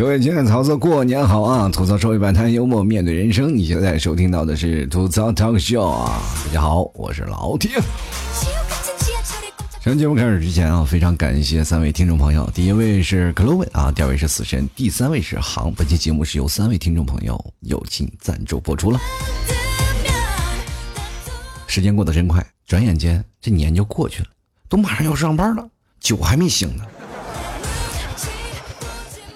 各位亲爱的曹操，过年好啊！吐槽社会百摊，幽默面对人生。你现在收听到的是吐槽 talk show 啊！大家好，我是老铁。上节目开始之前啊，非常感谢三位听众朋友。第一位是克罗文啊，第二位是死神，第三位是航。本期节目是由三位听众朋友友情赞助播出了。时间过得真快，转眼间这年就过去了，都马上要上班了，酒还没醒呢。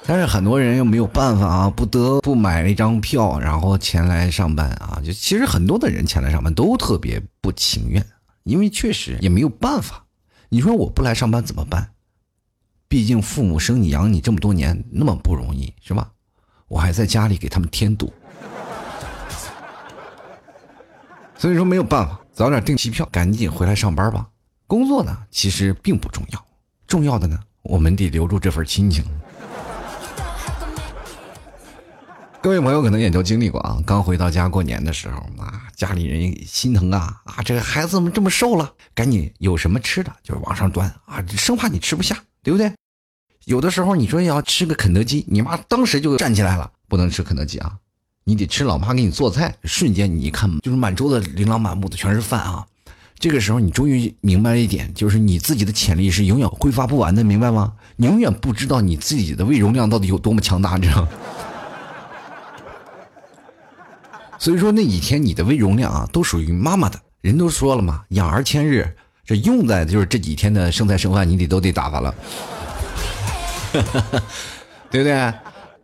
但是很多人又没有办法啊，不得不买了一张票，然后前来上班啊。就其实很多的人前来上班都特别不情愿，因为确实也没有办法。你说我不来上班怎么办？毕竟父母生你养你这么多年那么不容易，是吧？我还在家里给他们添堵，所以说没有办法，早点订机票，赶紧回来上班吧。工作呢，其实并不重要，重要的呢，我们得留住这份亲情。各位朋友可能也都经历过啊，刚回到家过年的时候啊，家里人心疼啊啊，这个孩子怎么这么瘦了？赶紧有什么吃的就是往上端啊，生怕你吃不下，对不对？有的时候你说要吃个肯德基，你妈当时就站起来了，不能吃肯德基啊，你得吃老妈给你做菜。瞬间你一看，就是满桌子琳琅满目的全是饭啊。这个时候你终于明白了一点，就是你自己的潜力是永远挥发不完的，明白吗？你永远不知道你自己的胃容量到底有多么强大，你知道。所以说那几天你的胃容量啊，都属于妈妈的。人都说了嘛，养儿千日，这用在就是这几天的剩菜剩饭，你得都得打发了，对不对？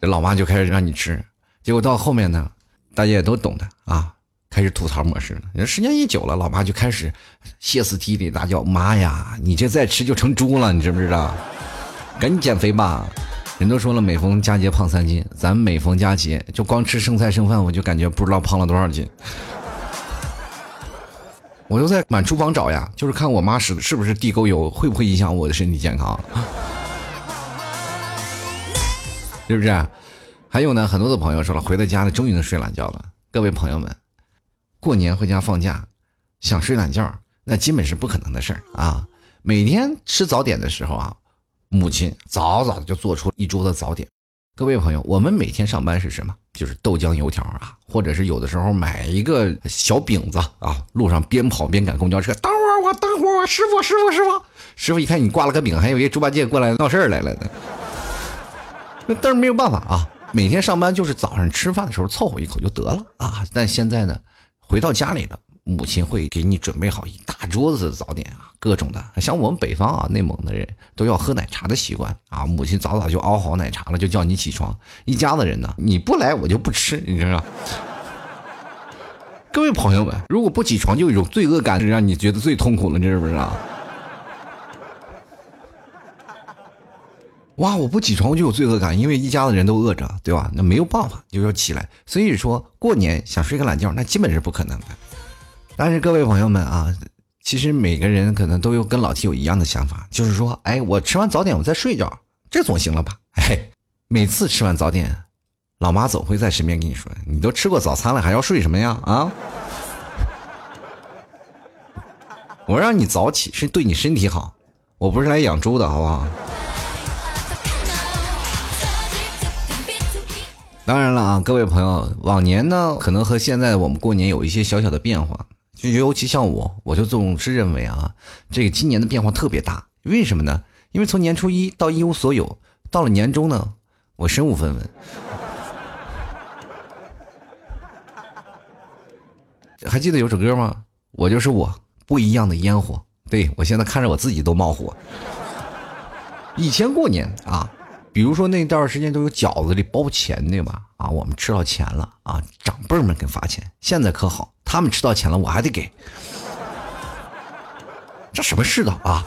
这老妈就开始让你吃，结果到后面呢，大家也都懂的啊，开始吐槽模式了。时间一久了，老妈就开始歇斯底里大叫：“妈呀，你这再吃就成猪了，你知不知道？赶紧减肥吧！”人都说了，每逢佳节胖三斤，咱每逢佳节就光吃剩菜剩饭，我就感觉不知道胖了多少斤。我就在满厨房找呀，就是看我妈使的是不是地沟油，会不会影响我的身体健康，是不是？还有呢，很多的朋友说了，回到家了，终于能睡懒觉了。各位朋友们，过年回家放假，想睡懒觉，那基本是不可能的事儿啊！每天吃早点的时候啊。母亲早早的就做出一桌子早点，各位朋友，我们每天上班是什么？就是豆浆油条啊，或者是有的时候买一个小饼子啊，路上边跑边赶公交车，等会儿我等会儿我师傅师傅师傅师傅一看你挂了个饼，还以为猪八戒过来闹事儿来了呢。但是没有办法啊，每天上班就是早上吃饭的时候凑合一口就得了啊。但现在呢，回到家里了。母亲会给你准备好一大桌子的早点啊，各种的。像我们北方啊，内蒙的人都要喝奶茶的习惯啊。母亲早早就熬好奶茶了，就叫你起床。一家子人呢，你不来我就不吃，你知道 各位朋友们，如果不起床，就有罪恶感，让你觉得最痛苦的，你知不知道？哇，我不起床就有罪恶感，因为一家子人都饿着，对吧？那没有办法，就要起来。所以说过年想睡个懒觉，那基本是不可能的。但是各位朋友们啊，其实每个人可能都有跟老 T 有一样的想法，就是说，哎，我吃完早点我再睡一觉，这总行了吧？哎，每次吃完早点，老妈总会在身边跟你说：“你都吃过早餐了，还要睡什么呀？啊！我让你早起是对你身体好，我不是来养猪的，好不好？”当然了啊，各位朋友，往年呢，可能和现在我们过年有一些小小的变化。就尤其像我，我就总是认为啊，这个今年的变化特别大。为什么呢？因为从年初一到一无所有，到了年终呢，我身无分文。还记得有首歌吗？我就是我，不一样的烟火。对我现在看着我自己都冒火。以前过年啊。比如说那段时间都有饺子里包钱对吧？啊，我们吃到钱了啊，长辈们给发钱。现在可好，他们吃到钱了，我还得给。这什么世道啊？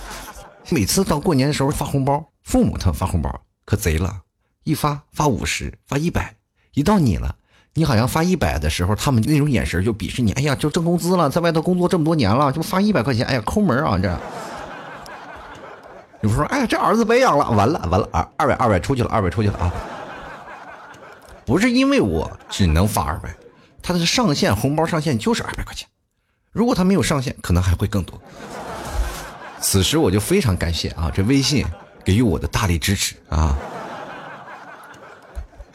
每次到过年的时候发红包，父母他们发红包可贼了，一发发五十，发一百。一到你了，你好像发一百的时候，他们那种眼神就鄙视你。哎呀，就挣工资了，在外头工作这么多年了，就发一百块钱，哎呀，抠门啊这。你不说，哎，这儿子白养了，完了完了，二二百二百出去了，二百出去了啊！不是因为我只能发二百，他的上限红包上限就是二百块钱，如果他没有上限，可能还会更多。此时我就非常感谢啊，这微信给予我的大力支持啊！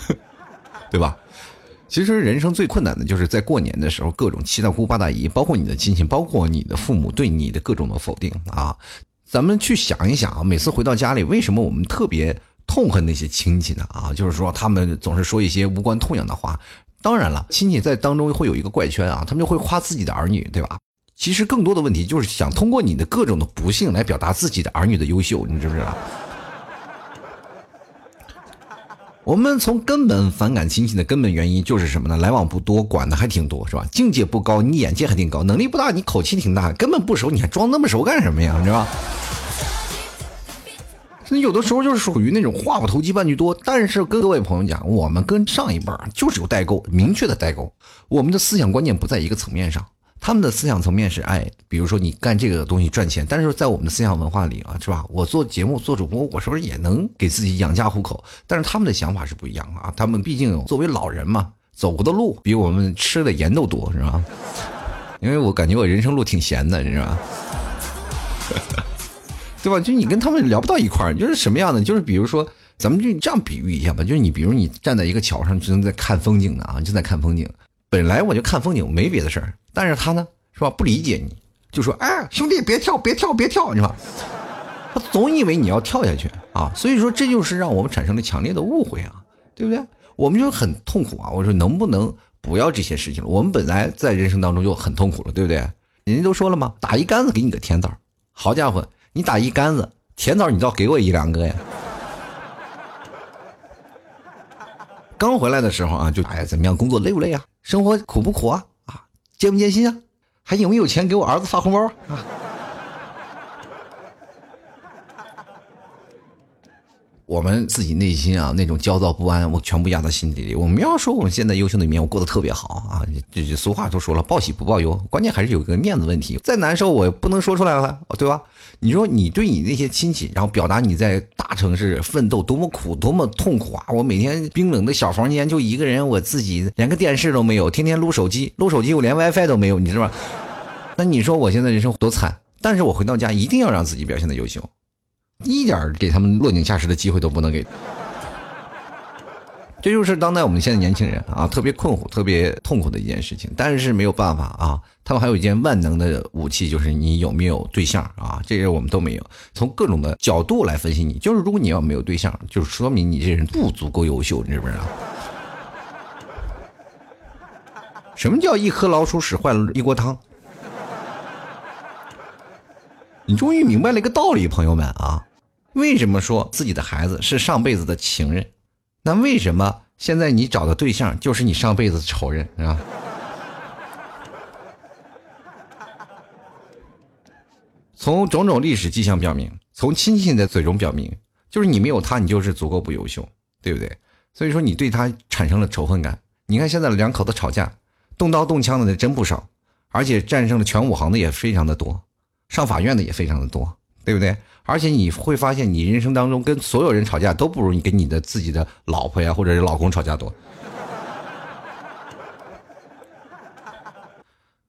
对吧？其实人生最困难的就是在过年的时候，各种七大姑八大姨，包括你的亲戚，包括你的父母对你的各种的否定啊。咱们去想一想啊，每次回到家里，为什么我们特别痛恨那些亲戚呢？啊，就是说他们总是说一些无关痛痒的话。当然了，亲戚在当中会有一个怪圈啊，他们就会夸自己的儿女，对吧？其实更多的问题就是想通过你的各种的不幸来表达自己的儿女的优秀，你知不知道？我们从根本反感亲戚的根本原因就是什么呢？来往不多，管的还挺多，是吧？境界不高，你眼界还挺高，能力不大，你口气挺大，根本不熟，你还装那么熟干什么呀？你知道吧？有的时候就是属于那种话不投机半句多。但是跟各位朋友讲，我们跟上一辈就是有代沟，明确的代沟，我们的思想观念不在一个层面上。他们的思想层面是，哎，比如说你干这个东西赚钱，但是在我们的思想文化里啊，是吧？我做节目做主播，我是不是也能给自己养家糊口？但是他们的想法是不一样啊，他们毕竟作为老人嘛，走过的路比我们吃的盐都多，是吧？因为我感觉我人生路挺咸的，是吧？对吧？就你跟他们聊不到一块儿，就是什么样的？就是比如说，咱们就这样比喻一下吧，就是你比如你站在一个桥上，正在看风景呢啊，就在看风景。本来我就看风景，没别的事儿。但是他呢，是吧？不理解你，就说：“哎，兄弟，别跳，别跳，别跳！”你说，他总以为你要跳下去啊。所以说，这就是让我们产生了强烈的误会啊，对不对？我们就很痛苦啊。我说，能不能不要这些事情了？我们本来在人生当中就很痛苦了，对不对？人家都说了嘛，打一竿子给你个甜枣。好家伙，你打一竿子甜枣，你倒给我一两个呀！刚回来的时候啊，就哎，怎么样？工作累不累啊？生活苦不苦啊？啊，艰不艰辛啊？还有没有钱给我儿子发红包啊？我们自己内心啊，那种焦躁不安，我全部压在心底里。我们要说我们现在优秀的一面，我过得特别好啊。这这俗话都说了，报喜不报忧，关键还是有个面子问题。再难受，我不能说出来了，对吧？你说你对你那些亲戚，然后表达你在大城市奋斗多么苦，多么痛苦啊！我每天冰冷的小房间就一个人，我自己连个电视都没有，天天撸手机，撸手机我连 WiFi 都没有，你知道吧？那你说我现在人生多惨？但是我回到家一定要让自己表现的优秀。一点给他们落井下石的机会都不能给，这就是当代我们现在年轻人啊特别困惑、特别痛苦的一件事情。但是没有办法啊，他们还有一件万能的武器，就是你有没有对象啊？这些我们都没有。从各种的角度来分析你，就是如果你要没有对象，就是说明你这人不足够优秀，你知不知道？什么叫一颗老鼠屎坏了一锅汤？你终于明白了一个道理，朋友们啊。为什么说自己的孩子是上辈子的情人？那为什么现在你找的对象就是你上辈子的仇人啊？从种种历史迹象表明，从亲戚的嘴中表明，就是你没有他，你就是足够不优秀，对不对？所以说你对他产生了仇恨感。你看现在两口子吵架，动刀动枪的真不少，而且战胜了全武行的也非常的多，上法院的也非常的多，对不对？而且你会发现，你人生当中跟所有人吵架都不如你跟你的自己的老婆呀，或者是老公吵架多。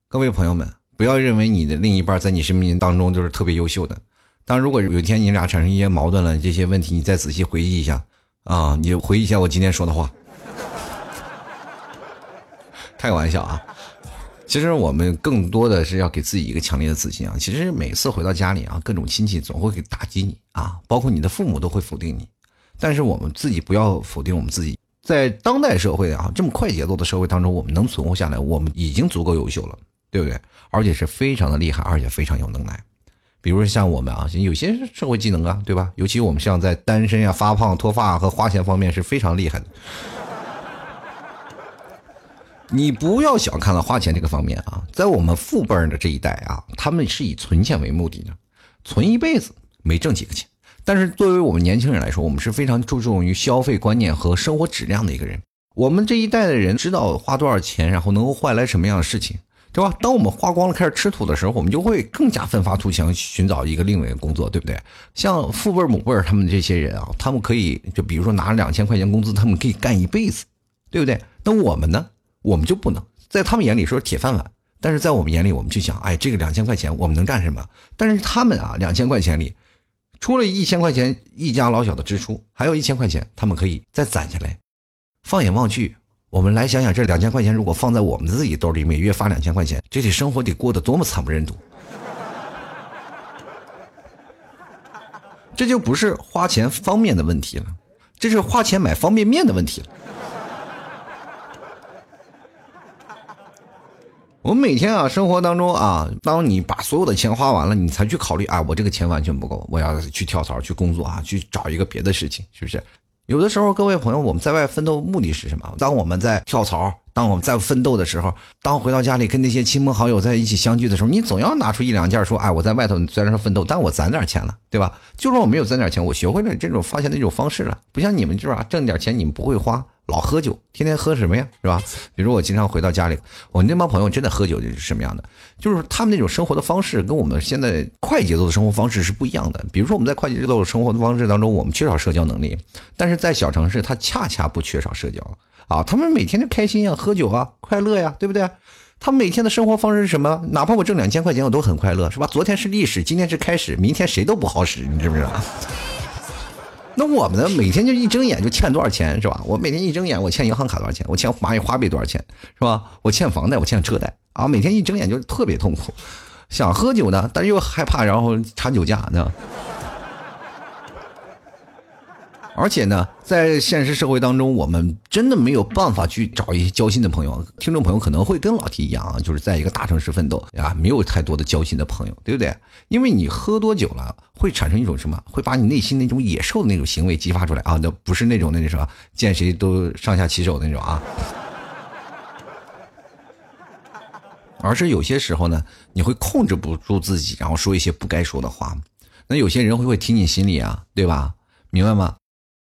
各位朋友们，不要认为你的另一半在你生命当中就是特别优秀的。当如果有一天你俩产生一些矛盾了，这些问题你再仔细回忆一下啊，你回忆一下我今天说的话，开玩笑啊。其实我们更多的是要给自己一个强烈的自信啊！其实每次回到家里啊，各种亲戚总会给打击你啊，包括你的父母都会否定你。但是我们自己不要否定我们自己，在当代社会啊这么快节奏的社会当中，我们能存活下来，我们已经足够优秀了，对不对？而且是非常的厉害，而且非常有能耐。比如说像我们啊，有些社会技能啊，对吧？尤其我们像在单身呀、发胖、脱发和花钱方面是非常厉害的。你不要小看了花钱这个方面啊，在我们父辈的这一代啊，他们是以存钱为目的的，存一辈子没挣几个钱。但是作为我们年轻人来说，我们是非常注重于消费观念和生活质量的一个人。我们这一代的人知道花多少钱，然后能够换来什么样的事情，对吧？当我们花光了开始吃土的时候，我们就会更加奋发图强，寻找一个另外一个工作，对不对？像父辈母辈他们这些人啊，他们可以就比如说拿两千块钱工资，他们可以干一辈子，对不对？那我们呢？我们就不能在他们眼里说铁饭碗，但是在我们眼里，我们就想，哎，这个两千块钱我们能干什么？但是他们啊，两千块钱里，除了一千块钱一家老小的支出，还有一千块钱，他们可以再攒下来。放眼望去，我们来想想，这两千块钱如果放在我们自己兜里，每月发两千块钱，这得生活得过得多么惨不忍睹。这就不是花钱方面的问题了，这是花钱买方便面的问题了。我们每天啊，生活当中啊，当你把所有的钱花完了，你才去考虑啊，我这个钱完全不够，我要去跳槽去工作啊，去找一个别的事情，是不是？有的时候，各位朋友，我们在外奋斗目的是什么？当我们在跳槽，当我们在奋斗的时候，当回到家里跟那些亲朋好友在一起相聚的时候，你总要拿出一两件说，哎，我在外头虽然说奋斗，但我攒点钱了，对吧？就算我没有攒点钱，我学会了这种花钱的一种方式了，不像你们是吧？挣点钱你们不会花。老喝酒，天天喝什么呀，是吧？比如我经常回到家里，我那帮朋友真的喝酒就是什么样的？就是他们那种生活的方式跟我们现在快节奏的生活方式是不一样的。比如说我们在快节奏的生活的方式当中，我们缺少社交能力，但是在小城市，他恰恰不缺少社交啊。他们每天就开心呀，喝酒啊，快乐呀，对不对？他们每天的生活方式是什么？哪怕我挣两千块钱，我都很快乐，是吧？昨天是历史，今天是开始，明天谁都不好使，你知不知道？那我们呢？每天就一睁眼就欠多少钱，是吧？我每天一睁眼，我欠银行卡多少钱？我欠蚂蚁花呗多少钱，是吧？我欠房贷，我欠车贷啊！每天一睁眼就特别痛苦，想喝酒呢，但是又害怕，然后查酒驾呢。而且呢，在现实社会当中，我们真的没有办法去找一些交心的朋友。听众朋友可能会跟老提一样啊，就是在一个大城市奋斗啊，没有太多的交心的朋友，对不对？因为你喝多酒了，会产生一种什么？会把你内心那种野兽的那种行为激发出来啊！那不是那种那什么见谁都上下其手那种啊，而是有些时候呢，你会控制不住自己，然后说一些不该说的话。那有些人会会听你心里啊，对吧？明白吗？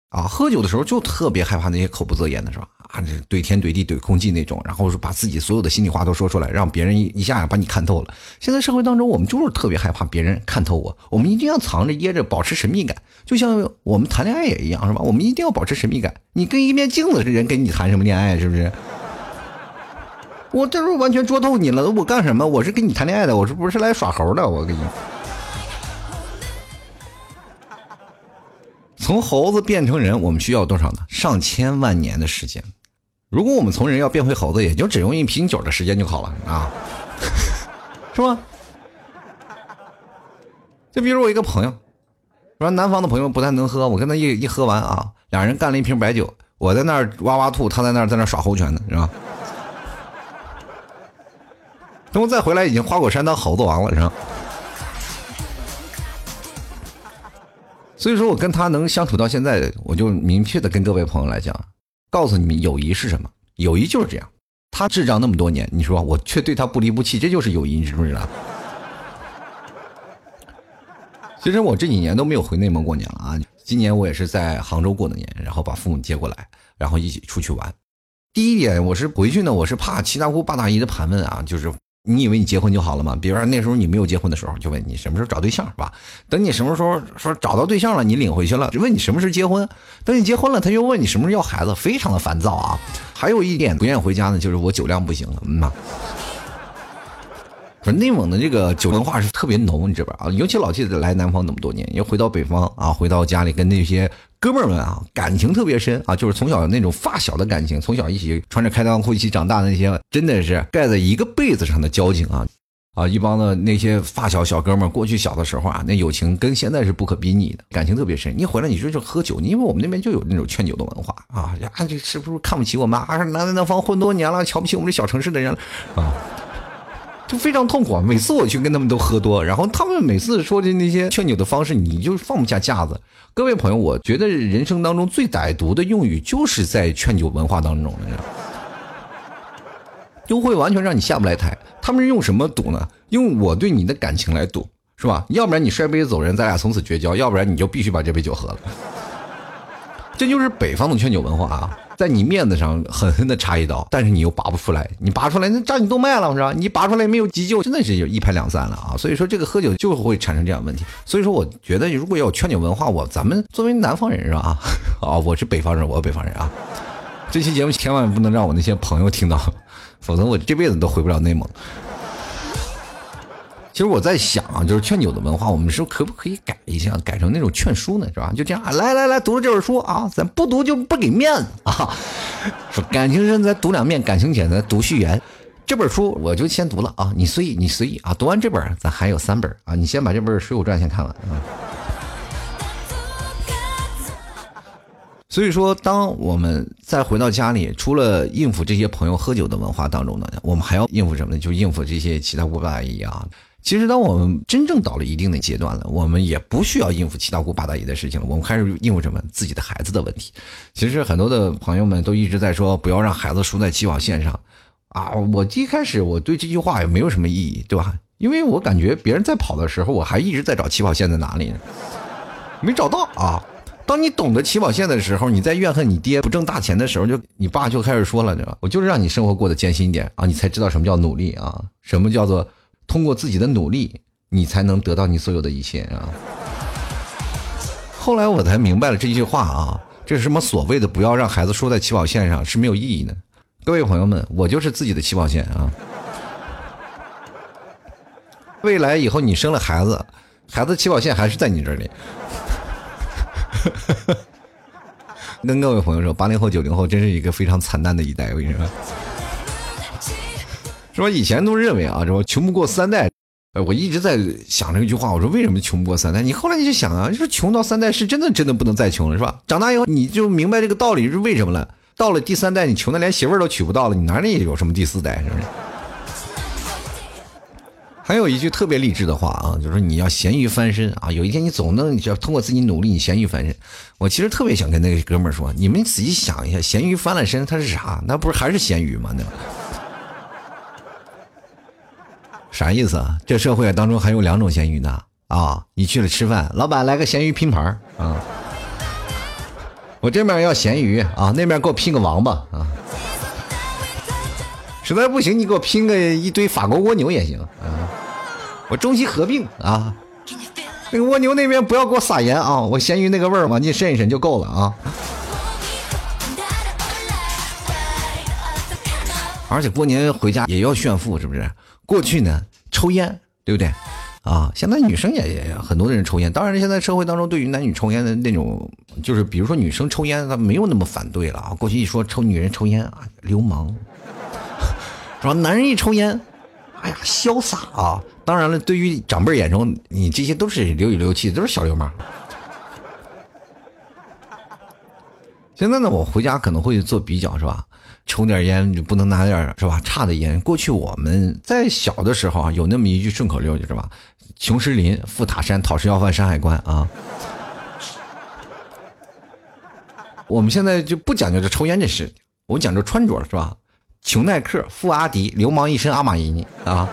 啊，喝酒的时候就特别害怕那些口不择言的是吧？啊，这怼天怼地怼空气那种，然后是把自己所有的心里话都说出来，让别人一一下把你看透了。现在社会当中，我们就是特别害怕别人看透我，我们一定要藏着掖着，保持神秘感。就像我们谈恋爱也一样，是吧？我们一定要保持神秘感。你跟一面镜子的人跟你谈什么恋爱，是不是？我这时候完全捉透你了，我干什么？我是跟你谈恋爱的，我是不是来耍猴的？我跟你。从猴子变成人，我们需要多少呢？上千万年的时间。如果我们从人要变回猴子，也就只用一瓶酒的时间就好了啊，是吧？就比如我一个朋友，说南方的朋友不太能喝，我跟他一一喝完啊，俩人干了一瓶白酒，我在那儿哇哇吐，他在那儿在那耍猴拳呢，是吧？等我再回来，已经花果山当猴子王了，是吧？所以说我跟他能相处到现在，我就明确的跟各位朋友来讲，告诉你们友谊是什么？友谊就是这样。他智障那么多年，你说我却对他不离不弃，这就是友谊，你知不知道？其实我这几年都没有回内蒙过年了啊。今年我也是在杭州过的年，然后把父母接过来，然后一起出去玩。第一点，我是回去呢，我是怕七大姑八大姨的盘问啊，就是。你以为你结婚就好了吗？比如说那时候你没有结婚的时候，就问你什么时候找对象，是吧？等你什么时候说找到对象了，你领回去了，就问你什么时候结婚。等你结婚了，他又问你什么时候要孩子，非常的烦躁啊。还有一点不愿意回家呢，就是我酒量不行了，嗯呐。说内蒙的这个酒文化是特别浓，你知道吧？啊，尤其老记得来南方那么多年，又回到北方啊，回到家里跟那些哥们儿们啊，感情特别深啊，就是从小那种发小的感情，从小一起穿着开裆裤一起长大的那些，真的是盖在一个被子上的交情啊啊！一帮的那些发小小哥们儿，过去小的时候啊，那友情跟现在是不可比拟的，感情特别深。一回来你说就喝酒，因为我们那边就有那种劝酒的文化啊，呀，这是不是看不起我们啊？南南方混多年了，瞧不起我们这小城市的人啊？就非常痛苦啊。每次我去跟他们都喝多，然后他们每次说的那些劝酒的方式，你就放不下架子。各位朋友，我觉得人生当中最歹毒的用语，就是在劝酒文化当中，你知道就 会完全让你下不来台。他们是用什么赌呢？用我对你的感情来赌，是吧？要不然你摔杯子走人，咱俩从此绝交；要不然你就必须把这杯酒喝了。这就是北方的劝酒文化啊。在你面子上狠狠的插一刀，但是你又拔不出来，你拔出来那扎你动脉了是吧？你拔出来没有急救，真的是一拍两散了啊！所以说这个喝酒就会产生这样问题。所以说我觉得如果要有劝酒文化，我咱们作为南方人是吧？啊，我是北方人，我是北方人啊。这期节目千万不能让我那些朋友听到，否则我这辈子都回不了内蒙。其实我在想啊，就是劝酒的文化，我们是可不可以改一下，改成那种劝书呢，是吧？就这样，来来来，读了这本书啊，咱不读就不给面子啊。说感情深咱读两遍，感情浅咱读序言。这本书我就先读了啊，你随意你随意啊。读完这本，咱还有三本啊，你先把这本《水浒传》先看完啊。所以说，当我们再回到家里，除了应付这些朋友喝酒的文化当中呢，我们还要应付什么呢？就应付这些其他五八一啊。其实，当我们真正到了一定的阶段了，我们也不需要应付七大姑八大姨的事情了。我们开始应付什么？自己的孩子的问题。其实，很多的朋友们都一直在说，不要让孩子输在起跑线上。啊，我一开始我对这句话也没有什么意义，对吧？因为我感觉别人在跑的时候，我还一直在找起跑线在哪里呢，没找到啊。当你懂得起跑线的时候，你在怨恨你爹不挣大钱的时候，就你爸就开始说了，对吧？我就是让你生活过得艰辛一点啊，你才知道什么叫努力啊，什么叫做通过自己的努力，你才能得到你所有的一切啊。后来我才明白了这句话啊，这是什么所谓的不要让孩子输在起跑线上是没有意义的。各位朋友们，我就是自己的起跑线啊。未来以后你生了孩子，孩子起跑线还是在你这里。跟各位朋友说，八零后、九零后真是一个非常惨淡的一代，我跟你说吧？以前都认为啊，说？穷不过三代。我一直在想这句话，我说为什么穷不过三代？你后来你就想啊，说穷到三代是真的，真的不能再穷了，是吧？长大以后你就明白这个道理是为什么了。到了第三代，你穷的连媳妇儿都娶不到了，你哪里有什么第四代？是不是？还有一句特别励志的话啊，就是说你要咸鱼翻身啊！有一天你总能，你要通过自己努力，你咸鱼翻身。我其实特别想跟那个哥们儿说，你们仔细想一下，咸鱼翻了身，它是啥？那不是还是咸鱼吗？那啥意思啊？这社会当中还有两种咸鱼呢啊！你去了吃饭，老板来个咸鱼拼盘啊！我这面要咸鱼啊，那面给我拼个王八啊！实在不行，你给我拼个一堆法国蜗牛也行啊！我中西合并啊！那个蜗牛那边不要给我撒盐啊！我咸鱼那个味儿往进渗一渗就够了啊！而且过年回家也要炫富，是不是？过去呢，抽烟，对不对？啊，现在女生也也很多的人抽烟。当然，现在社会当中对于男女抽烟的那种，就是比如说女生抽烟，她没有那么反对了啊。过去一说抽女人抽烟啊，流氓。是吧？男人一抽烟，哎呀，潇洒啊！当然了，对于长辈眼中，你这些都是流里流气，都是小流氓。现在呢，我回家可能会做比较，是吧？抽点烟就不能拿点是吧差的烟。过去我们在小的时候啊，有那么一句顺口溜，就是吧？穷石林，富塔山，讨食要饭山海关啊。我们现在就不讲究这抽烟这事，我们讲究穿着，是吧？穷耐克，富阿迪，流氓一身阿玛尼啊！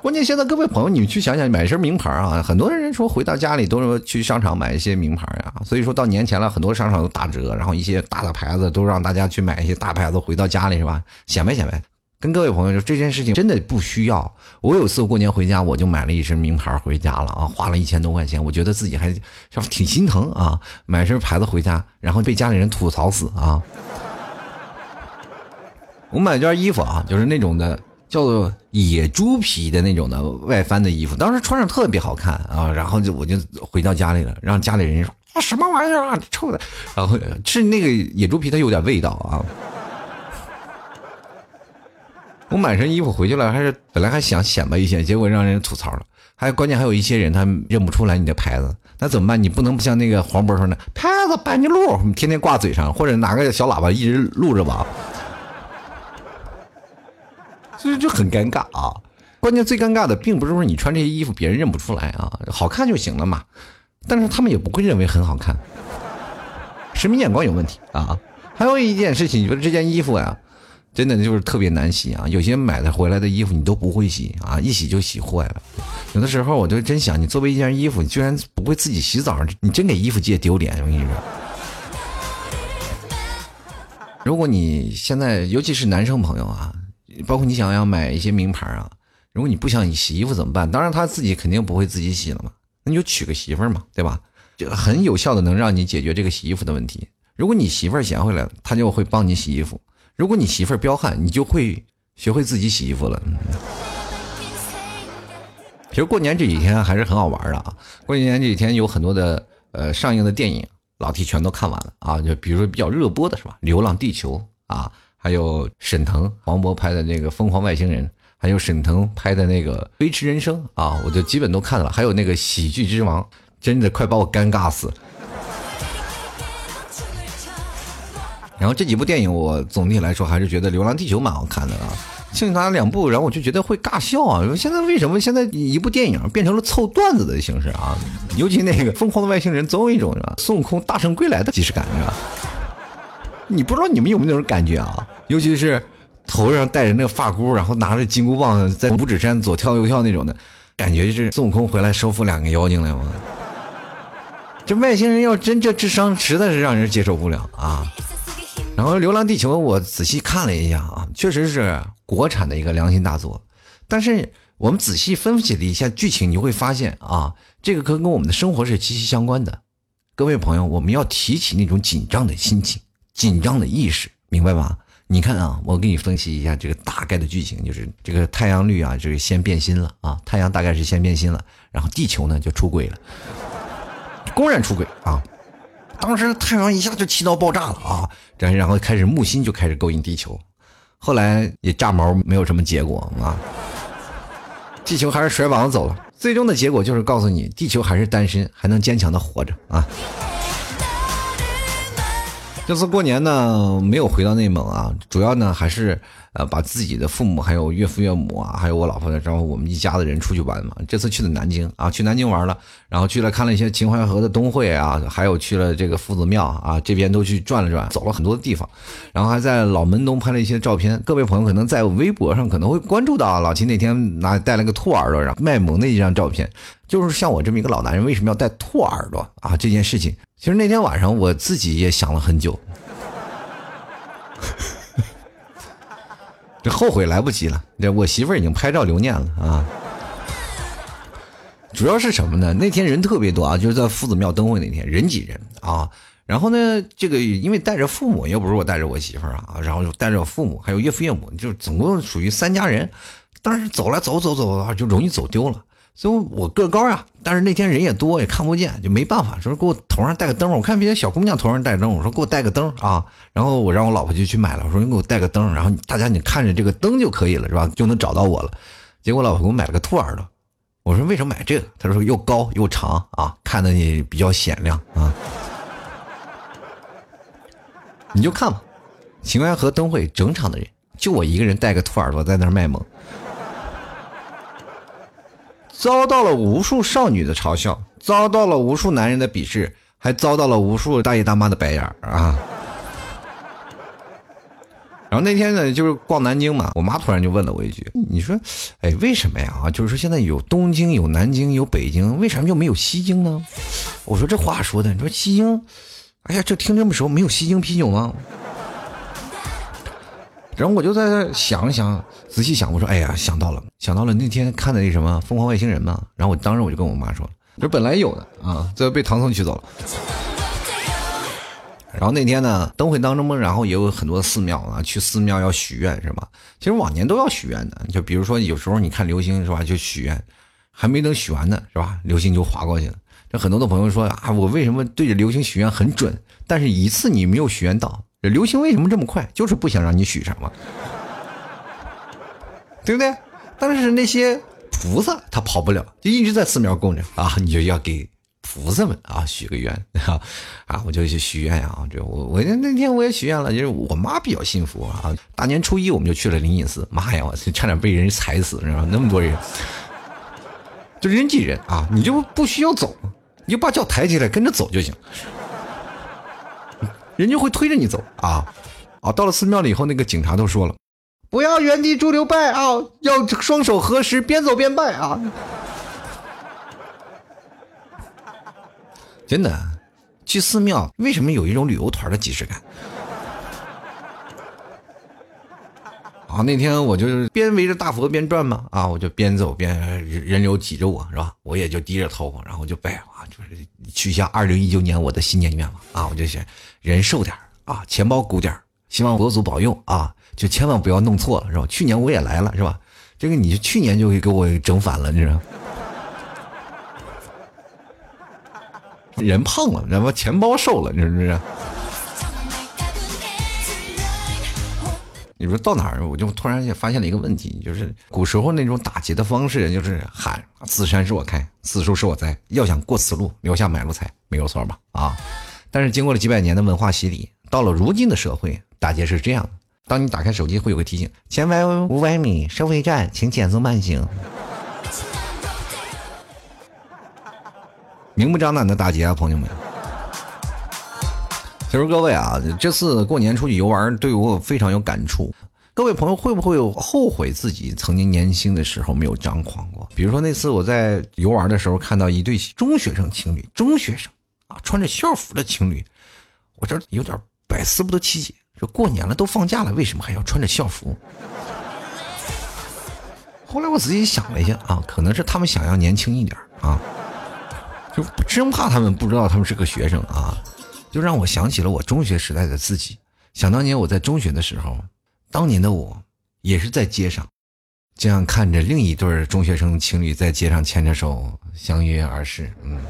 关键现在各位朋友，你们去想想，买一身名牌啊，很多人说回到家里都是去商场买一些名牌呀。所以说到年前了，很多商场都打折，然后一些大的牌子都让大家去买一些大牌子回到家里是吧？显摆显摆。跟各位朋友说，这件事情真的不需要。我有次过年回家，我就买了一身名牌回家了啊，花了一千多块钱，我觉得自己还是挺心疼啊，买身牌子回家，然后被家里人吐槽死啊。我买件衣服啊，就是那种的叫做野猪皮的那种的外翻的衣服，当时穿上特别好看啊，然后就我就回到家里了，让家里人说啊什么玩意儿啊，臭的，然后是那个野猪皮，它有点味道啊。我买身衣服回去了，还是本来还想显摆一下，结果让人吐槽了。还关键还有一些人他认不出来你的牌子，那怎么办？你不能不像那个黄渤说的牌子班尼路，你天天挂嘴上，或者拿个小喇叭一直录着吧。所以就很尴尬啊。关键最尴尬的并不是说你穿这些衣服别人认不出来啊，好看就行了嘛。但是他们也不会认为很好看，审美眼光有问题啊。还有一件事情，就是这件衣服呀。真的就是特别难洗啊！有些买的回来的衣服你都不会洗啊，一洗就洗坏了。有的时候我就真想，你作为一件衣服，你居然不会自己洗澡，你真给衣服界丢脸！我跟你说，如果你现在尤其是男生朋友啊，包括你想要买一些名牌啊，如果你不想你洗衣服怎么办？当然他自己肯定不会自己洗了嘛，那你就娶个媳妇儿嘛，对吧？就很有效的能让你解决这个洗衣服的问题。如果你媳妇儿贤惠了，他就会帮你洗衣服。如果你媳妇儿彪悍，你就会学会自己洗衣服了。其实过年这几天还是很好玩的啊！过年这几天有很多的呃上映的电影，老 T 全都看完了啊！就比如说比较热播的是吧，《流浪地球》啊，还有沈腾、黄渤拍的那个《疯狂外星人》，还有沈腾拍的那个《飞驰人生》啊，我就基本都看了。还有那个《喜剧之王》，真的快把我尴尬死。然后这几部电影，我总体来说还是觉得《流浪地球》蛮好看的啊。剩下两部，然后我就觉得会尬笑啊！现在为什么现在一部电影变成了凑段子的形式啊？尤其那个《疯狂的外星人》，总有一种孙悟空大圣归来的即视感，是吧？你不知道你们有没有那种感觉啊？尤其是头上戴着那个发箍，然后拿着金箍棒在五指山左跳右跳那种的感觉，就是孙悟空回来收服两个妖精了吗？这外星人要真这智商，实在是让人接受不了啊！然后《流浪地球》，我仔细看了一下啊，确实是国产的一个良心大作。但是我们仔细分析了一下剧情，你会发现啊，这个跟跟我们的生活是息息相关的。各位朋友，我们要提起那种紧张的心情、紧张的意识，明白吗？你看啊，我给你分析一下这个大概的剧情，就是这个太阳绿啊，这个先变心了啊，太阳大概是先变心了，然后地球呢就出轨了，公然出轨啊。当时太阳一下就气到爆炸了啊！然然后开始木星就开始勾引地球，后来也炸毛没有什么结果啊，地球还是甩膀子走了。最终的结果就是告诉你，地球还是单身，还能坚强的活着啊。这次过年呢，没有回到内蒙啊，主要呢还是。呃，把自己的父母、还有岳父岳母啊，还有我老婆，然后我们一家子人出去玩嘛。这次去的南京啊，去南京玩了，然后去了看了一些秦淮河的冬会啊，还有去了这个夫子庙啊，这边都去转了转，走了很多的地方，然后还在老门东拍了一些照片。各位朋友可能在微博上可能会关注到，老秦那天拿带了个兔耳朵，然后卖萌的一张照片，就是像我这么一个老男人为什么要带兔耳朵啊？这件事情，其实那天晚上我自己也想了很久。后悔来不及了，这我媳妇儿已经拍照留念了啊。主要是什么呢？那天人特别多啊，就是在夫子庙灯会那天，人挤人啊。然后呢，这个因为带着父母，又不是我带着我媳妇儿啊，然后就带着我父母，还有岳父岳母，就总共属于三家人。但是走来走走走啊，就容易走丢了。所以我个高呀，但是那天人也多，也看不见，就没办法，说给我头上戴个灯。我看别的小姑娘头上戴灯，我说给我戴个灯啊。然后我让我老婆就去买了，我说你给我带个灯，然后大家你看着这个灯就可以了，是吧？就能找到我了。结果老婆给我买了个兔耳朵，我说为什么买这个？她说又高又长啊，看的也比较显亮啊。你就看吧，秦淮河灯会整场的人，就我一个人戴个兔耳朵在那卖萌。遭到了无数少女的嘲笑，遭到了无数男人的鄙视，还遭到了无数大爷大妈的白眼儿啊！然后那天呢，就是逛南京嘛，我妈突然就问了我一句：“你说，哎，为什么呀？啊，就是说现在有东京、有南京、有北京，为什么就没有西京呢？”我说：“这话说的，你说西京，哎呀，这听这么熟，没有西京啤酒吗？”然后我就在那想想，仔细想，我说：“哎呀，想到了，想到了那天看的那什么《疯狂外星人》嘛。”然后我当时我就跟我妈说：“这本来有的啊，最后被唐僧取走了。”然后那天呢，灯会当中，然后也有很多寺庙啊，去寺庙要许愿是吧？其实往年都要许愿的，就比如说有时候你看流星是吧，就许愿，还没等许完呢是吧，流星就划过去了。这很多的朋友说啊，我为什么对着流星许愿很准，但是一次你没有许愿到。这流星为什么这么快？就是不想让你许什么，对不对？但是那些菩萨他跑不了，就一直在寺庙供着啊，你就要给菩萨们啊许个愿啊啊！我就去许愿呀，这我我那天我也许愿了，就是我妈比较信佛啊。大年初一我们就去了灵隐寺，妈呀，我差点被人踩死，知道吗？那么多人，就人挤人啊，你就不需要走，你就把脚抬起来跟着走就行。人就会推着你走啊，啊！到了寺庙了以后，那个警察都说了，不要原地驻留拜啊，要双手合十，边走边拜啊。真的，去寺庙为什么有一种旅游团的即视感？啊，那天我就是边围着大佛边转嘛，啊，我就边走边人流挤着我，是吧？我也就低着头，然后就拜啊，就是许下二零一九年我的新年愿望啊，我就想人瘦点啊，钱包鼓点希望佛祖保佑啊，就千万不要弄错了，是吧？去年我也来了，是吧？这个你去年就给我整反了，你知道。人胖了，然后钱包瘦了，你知不知道？你说到哪儿，我就突然也发现了一个问题，就是古时候那种打劫的方式，就是喊“此山是我开，此树是我栽，要想过此路，留下买路财”，没有错吧？啊！但是经过了几百年的文化洗礼，到了如今的社会，打劫是这样的：当你打开手机，会有个提醒，前外五百米收费站，请减速慢行。明目张胆的打劫啊，朋友们！其实各位啊，这次过年出去游玩，对我非常有感触。各位朋友会不会后悔自己曾经年轻的时候没有张狂过？比如说那次我在游玩的时候，看到一对中学生情侣，中学生啊穿着校服的情侣，我这有点百思不得其解。说过年了都放假了，为什么还要穿着校服？后来我仔细想了一下啊，可能是他们想要年轻一点啊，就生怕他们不知道他们是个学生啊。就让我想起了我中学时代的自己。想当年我在中学的时候，当年的我也是在街上，这样看着另一对中学生情侣在街上牵着手相约而逝。嗯，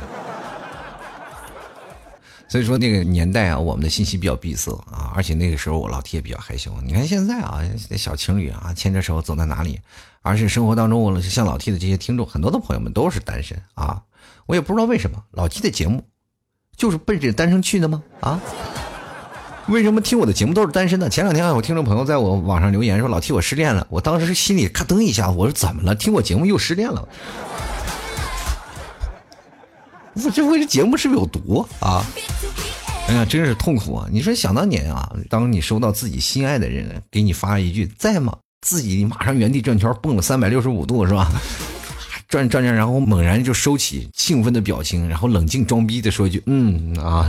所以说那个年代啊，我们的信息比较闭塞啊，而且那个时候我老 T 也比较害羞。你看现在啊，小情侣啊牵着手走在哪里？而且生活当中，我像老 T 的这些听众，很多的朋友们都是单身啊。我也不知道为什么老 T 的节目。就是奔着单身去的吗？啊？为什么听我的节目都是单身的？前两天有听众朋友在我网上留言说：“老替我失恋了。”我当时心里咔噔一下，我说：“怎么了？听我节目又失恋了？”我这我这节目是不是有毒啊？哎呀，真是痛苦啊！你说想当年啊，当你收到自己心爱的人给你发一句“在吗”，自己马上原地转圈蹦了三百六十五度，是吧？转转转，然后猛然就收起兴奋的表情，然后冷静装逼的说一句：“嗯啊，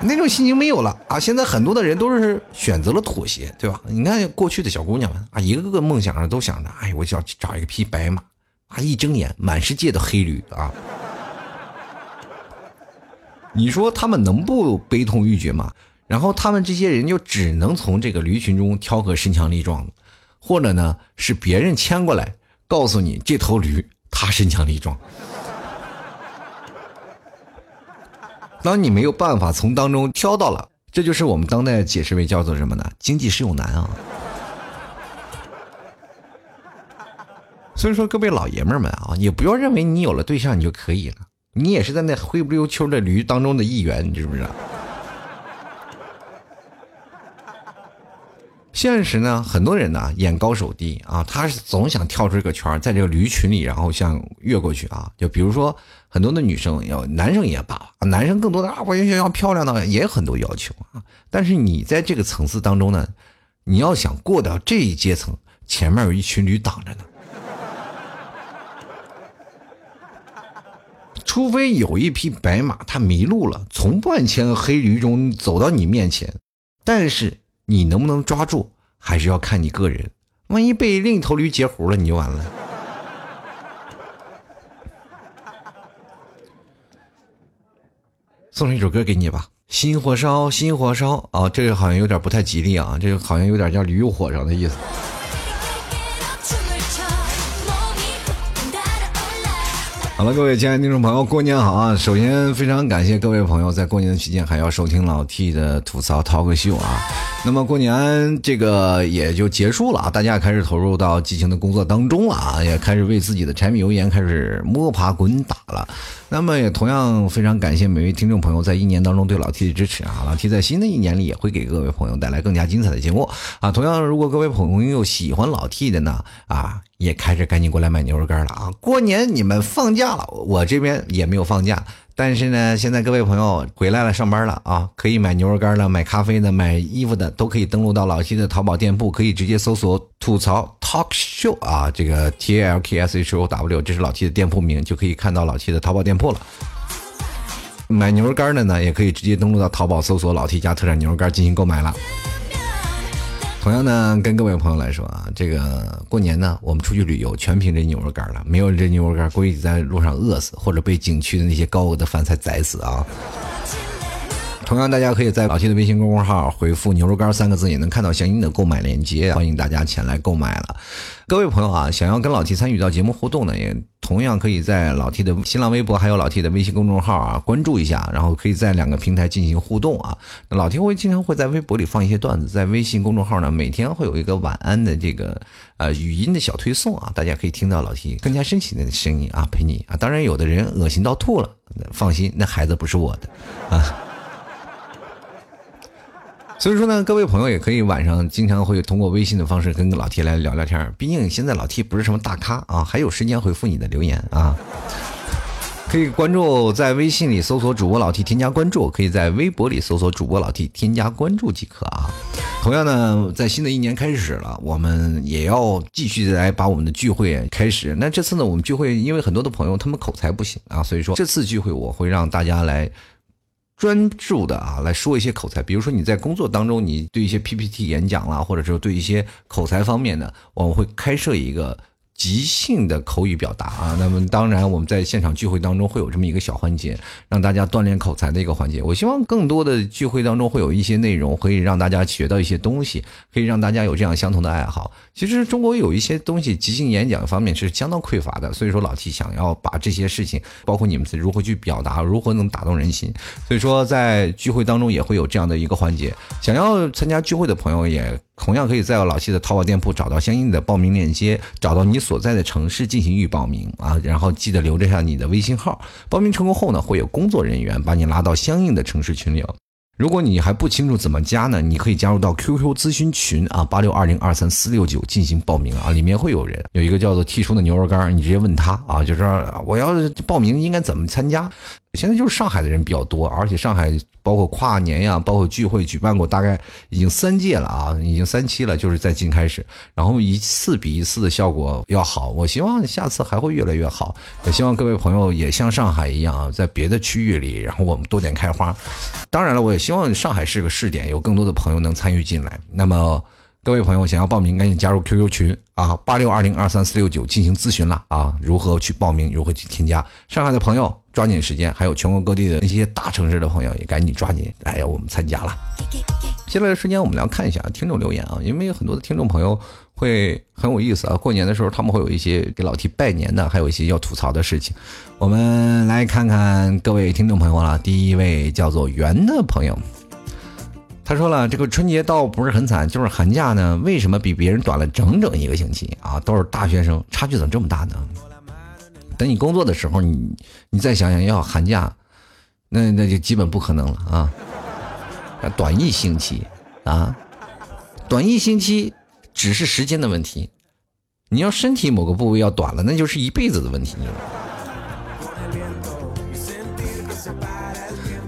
那种心情没有了啊！”现在很多的人都是选择了妥协，对吧？你看过去的小姑娘们啊，一个个梦想上都想着：“哎，我想找一个匹白马啊！”一睁眼，满世界的黑驴啊！你说他们能不悲痛欲绝吗？然后他们这些人就只能从这个驴群中挑个身强力壮的，或者呢是别人牵过来。告诉你，这头驴它身强力壮。当你没有办法从当中挑到了，这就是我们当代解释为叫做什么呢？经济适用难啊。所以说，各位老爷们们啊，也不要认为你有了对象你就可以了，你也是在那灰不溜秋的驴当中的一员，你知不知道？现实呢，很多人呢眼高手低啊，他是总想跳出这个圈在这个驴群里，然后像越过去啊。就比如说很多的女生，要男生也罢，男生更多的啊，我想要漂亮的，也很多要求啊。但是你在这个层次当中呢，你要想过到这一阶层，前面有一群驴挡着呢。除非有一匹白马，它迷路了，从万千黑驴中走到你面前，但是。你能不能抓住，还是要看你个人。万一被另一头驴截胡了，你就完了。送一首歌给你吧，《心火烧》，心火烧啊，这个好像有点不太吉利啊，这个好像有点叫驴又火烧的意思。好了，各位亲爱的听众朋友，过年好啊！首先非常感谢各位朋友在过年的期间还要收听老 T 的吐槽 talk 秀啊。那么过年这个也就结束了啊，大家也开始投入到激情的工作当中了啊，也开始为自己的柴米油盐开始摸爬滚打了。那么也同样非常感谢每位听众朋友在一年当中对老 T 的支持啊！老 T 在新的一年里也会给各位朋友带来更加精彩的节目啊！同样，如果各位朋友喜欢老 T 的呢啊，也开始赶紧过来买牛肉干了啊！过年你们放假了，我这边也没有放假。但是呢，现在各位朋友回来了，上班了啊，可以买牛肉干了，买咖啡的，买衣服的，都可以登录到老 T 的淘宝店铺，可以直接搜索“吐槽 Talk Show” 啊，这个 T A L K S H O W，这是老 T 的店铺名，就可以看到老 T 的淘宝店铺了。买牛肉干的呢，也可以直接登录到淘宝搜索“老 T 家特产牛肉干”进行购买了。同样呢，跟各位朋友来说啊，这个过年呢，我们出去旅游全凭这牛肉干了，没有这牛肉干，估计在路上饿死，或者被景区的那些高额的饭菜宰死啊。同样，大家可以在老 T 的微信公众号回复“牛肉干”三个字，也能看到相应的购买链接，欢迎大家前来购买了。各位朋友啊，想要跟老 T 参与到节目互动呢，也。同样可以在老 T 的新浪微博还有老 T 的微信公众号啊关注一下，然后可以在两个平台进行互动啊。老 T 会经常会在微博里放一些段子，在微信公众号呢每天会有一个晚安的这个呃语音的小推送啊，大家可以听到老 T 更加深情的声音啊陪你啊。当然有的人恶心到吐了，放心，那孩子不是我的啊。所以说呢，各位朋友也可以晚上经常会通过微信的方式跟老 T 来聊聊天毕竟现在老 T 不是什么大咖啊，还有时间回复你的留言啊。可以关注，在微信里搜索主播老 T 添加关注，可以在微博里搜索主播老 T 添加关注即可啊。同样呢，在新的一年开始了，我们也要继续来把我们的聚会开始。那这次呢，我们聚会因为很多的朋友他们口才不行啊，所以说这次聚会我会让大家来。专注的啊，来说一些口才，比如说你在工作当中，你对一些 PPT 演讲啦，或者说对一些口才方面的，我们会开设一个。即兴的口语表达啊，那么当然我们在现场聚会当中会有这么一个小环节，让大家锻炼口才的一个环节。我希望更多的聚会当中会有一些内容，可以让大家学到一些东西，可以让大家有这样相同的爱好。其实中国有一些东西，即兴演讲方面是相当匮乏的，所以说老 T 想要把这些事情，包括你们是如何去表达，如何能打动人心。所以说在聚会当中也会有这样的一个环节，想要参加聚会的朋友也。同样可以在老 T 的淘宝店铺找到相应的报名链接，找到你所所在的城市进行预报名啊，然后记得留着下你的微信号。报名成功后呢，会有工作人员把你拉到相应的城市群里。如果你还不清楚怎么加呢，你可以加入到 QQ 咨询群啊，八六二零二三四六九进行报名啊，里面会有人，有一个叫做替叔的牛肉干，你直接问他啊，就是我要是报名应该怎么参加。现在就是上海的人比较多，而且上海包括跨年呀，包括聚会举办过，大概已经三届了啊，已经三期了，就是在近开始，然后一次比一次的效果要好。我希望下次还会越来越好，也希望各位朋友也像上海一样啊，在别的区域里，然后我们多点开花。当然了，我也希望上海是个试点，有更多的朋友能参与进来。那么。各位朋友，想要报名，赶紧加入 QQ 群啊，八六二零二三四六九进行咨询了啊，如何去报名，如何去添加？上海的朋友抓紧时间，还有全国各地的那些大城市的朋友也赶紧抓紧来，我们参加了。接下来的时间，我们来看一下听众留言啊，因为有很多的听众朋友会很有意思啊，过年的时候他们会有一些给老 T 拜年的，还有一些要吐槽的事情。我们来看看各位听众朋友了，第一位叫做圆的朋友。他说了，这个春节倒不是很惨，就是寒假呢，为什么比别人短了整整一个星期啊？都是大学生，差距怎么这么大呢？等你工作的时候，你你再想想要寒假，那那就基本不可能了啊！短一星期啊，短一星期只是时间的问题，你要身体某个部位要短了，那就是一辈子的问题。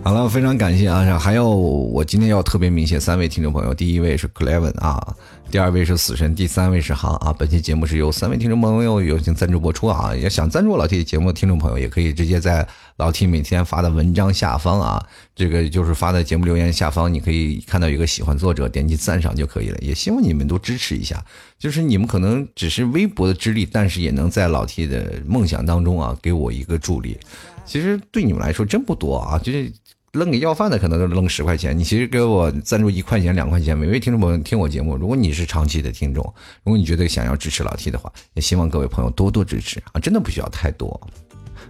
好了，非常感谢啊！还有，我今天要特别鸣谢三位听众朋友，第一位是 Cleven 啊，第二位是死神，第三位是航啊。本期节目是由三位听众朋友友情赞助播出啊！也想赞助老 T 节目的听众朋友，也可以直接在老 T 每天发的文章下方啊，这个就是发在节目留言下方，你可以看到一个喜欢作者，点击赞赏就可以了。也希望你们都支持一下，就是你们可能只是微薄的之力，但是也能在老 T 的梦想当中啊，给我一个助力。其实对你们来说真不多啊，就是。扔给要饭的可能都扔十块钱，你其实给我赞助一块钱、两块钱。每位听众朋友听我节目，如果你是长期的听众，如果你觉得想要支持老 T 的话，也希望各位朋友多多支持啊！真的不需要太多，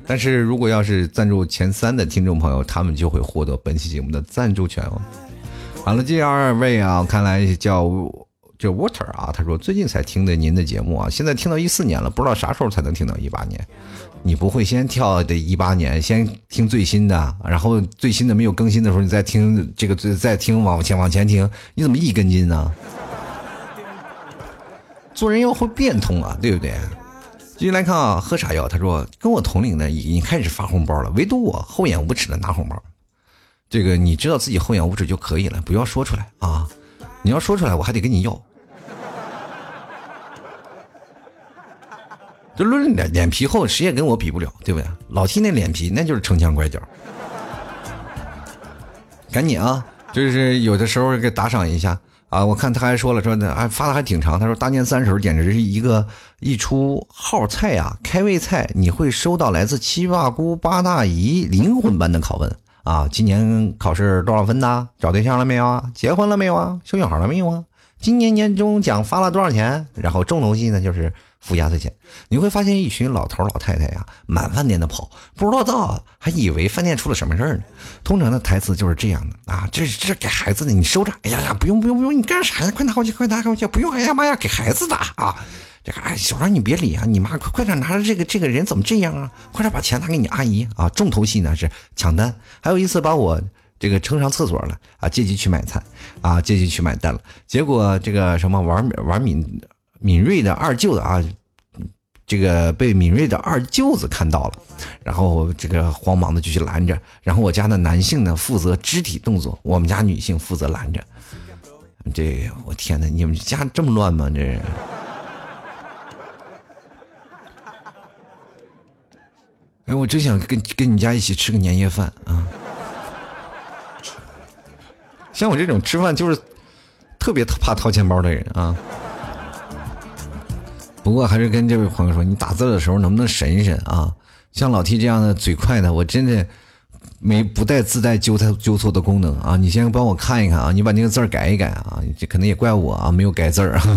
但是如果要是赞助前三的听众朋友，他们就会获得本期节目的赞助权哦。好了，第二位啊，看来叫这 Water 啊，他说最近才听的您的节目啊，现在听到一四年了，不知道啥时候才能听到一八年。你不会先跳的一八年，先听最新的，然后最新的没有更新的时候，你再听这个，再再听往前往前听，你怎么一根筋呢？做人要会变通啊，对不对？继续来看啊，喝啥药？他说跟我同龄的已经开始发红包了，唯独我厚颜无耻的拿红包。这个你知道自己厚颜无耻就可以了，不要说出来啊！你要说出来，我还得跟你要。就论脸脸皮厚，谁也跟我比不了，对不对？老 T 那脸皮那就是城墙拐角。赶紧啊，就是有的时候给打赏一下啊！我看他还说了，说的还发的还挺长。他说大年三十简直是一个一出号菜啊，开胃菜！你会收到来自七大姑八大姨灵魂般的拷问啊！今年考试多少分呐？找对象了没有啊？结婚了没有啊？生小孩了没有啊？今年年终奖发了多少钱？然后重头戏呢，就是。付压岁钱。你会发现一群老头老太太呀，满饭店的跑，不知道到还以为饭店出了什么事儿呢。通常的台词就是这样的啊，这这给孩子的，你收着。哎呀呀，不用不用不用，你干啥呀？快拿回去，快拿回去，不用。哎呀妈呀，给孩子的啊。这个哎，小张你别理啊，你妈快快点拿着这个这个人怎么这样啊？快点把钱拿给你阿姨啊！重头戏呢是抢单，还有一次把我这个撑上厕所了啊！借机去买菜啊，借机去买单了。结果这个什么玩玩敏敏锐的二舅子啊，这个被敏锐的二舅子看到了，然后这个慌忙的就去拦着。然后我家的男性呢负责肢体动作，我们家女性负责拦着。这我天哪，你们家这么乱吗？这？哎，我真想跟跟你家一起吃个年夜饭啊！像我这种吃饭就是特别怕掏钱包的人啊。不过还是跟这位朋友说，你打字的时候能不能审审啊？像老 T 这样的嘴快的，我真的没不带自带纠错纠错的功能啊！你先帮我看一看啊，你把那个字儿改一改啊！这可能也怪我啊，没有改字儿。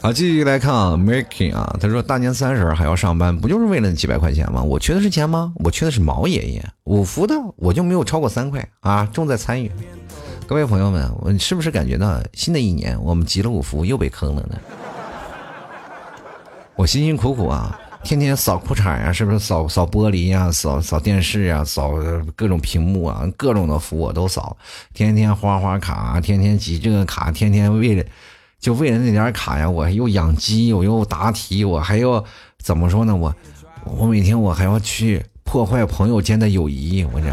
好，继续来看啊，Making 啊，他说大年三十还要上班，不就是为了那几百块钱吗？我缺的是钱吗？我缺的是毛爷爷，五福的我就没有超过三块啊，重在参与。各位朋友们，我是不是感觉到新的一年我们集了五福又被坑了呢？我辛辛苦苦啊，天天扫裤衩呀，是不是扫扫玻璃呀，扫扫电视啊，扫各种屏幕啊，各种的福我都扫，天天花花卡，天天集这个卡，天天为了。就为了那点卡呀，我又养鸡，我又答题，我还要怎么说呢？我我每天我还要去破坏朋友间的友谊，我这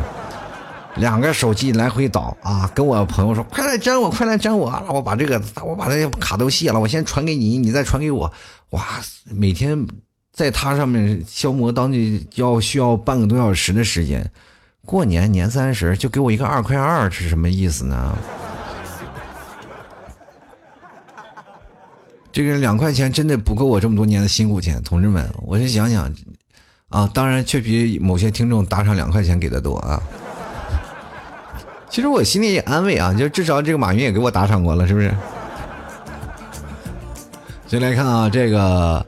两个手机来回倒啊，跟我朋友说快来粘我，快来粘我，我把这个我把这卡都卸了，我先传给你，你再传给我。哇，每天在它上面消磨当地要需要半个多小时的时间，过年年三十就给我一个二块二是什么意思呢？这个两块钱真的不够我这么多年的辛苦钱，同志们，我就想想，啊，当然却比某些听众打赏两块钱给的多啊。其实我心里也安慰啊，就至少这个马云也给我打赏过了，是不是？先来看啊，这个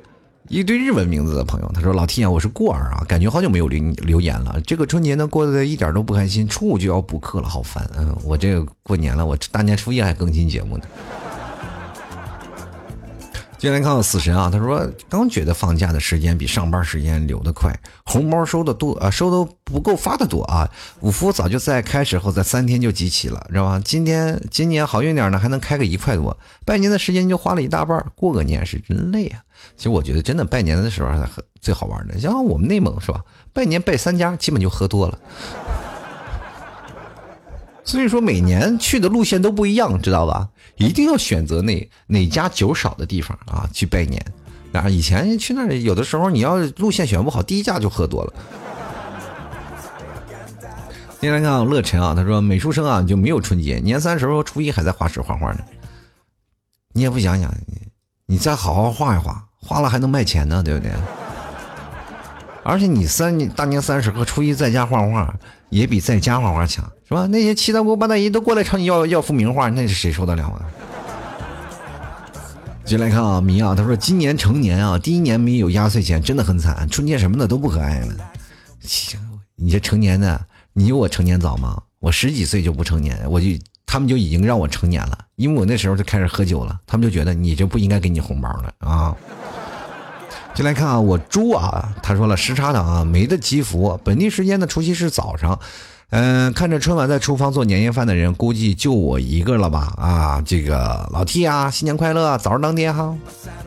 一堆日文名字的朋友，他说：“老天啊，我是过儿啊，感觉好久没有留留言了。这个春节呢过得一点都不开心，初五就要补课了，好烦。嗯，我这个过年了，我大年初一还更新节目呢。”今天看到死神啊，他说刚觉得放假的时间比上班时间流得快，红包收的多啊，收的不够发的多啊。五福早就在开始后在三天就集齐了，知道吧？今天今年好运点呢，还能开个一块多。拜年的时间就花了一大半，过个年是真累啊。其实我觉得真的拜年的时候最好玩的，像我们内蒙是吧？拜年拜三家，基本就喝多了。所以说每年去的路线都不一样，知道吧？一定要选择哪哪家酒少的地方啊，去拜年。啊，以前去那里有的时候你要路线选不好，第一家就喝多了。今天看乐晨啊，他说美术生啊就没有春节，年三十和初一还在画室画画呢。你也不想想，你再好好画一画，画了还能卖钱呢，对不对？而且你三大年三十和初一在家画画。也比在家画画强，是吧？那些七大姑八大姨都过来朝你要要幅名画，那是谁受得了啊？进来看啊，米啊，他说今年成年啊，第一年没有压岁钱，真的很惨，春节什么的都不可爱了。你这成年的，你有我成年早吗？我十几岁就不成年，我就他们就已经让我成年了，因为我那时候就开始喝酒了，他们就觉得你就不应该给你红包了啊。进来看啊，我猪啊，他说了时差党啊，没得祈福。本地时间的除夕是早上，嗯，看着春晚在厨房做年夜饭的人，估计就我一个了吧？啊，这个老 T 啊，新年快乐，早日当爹哈！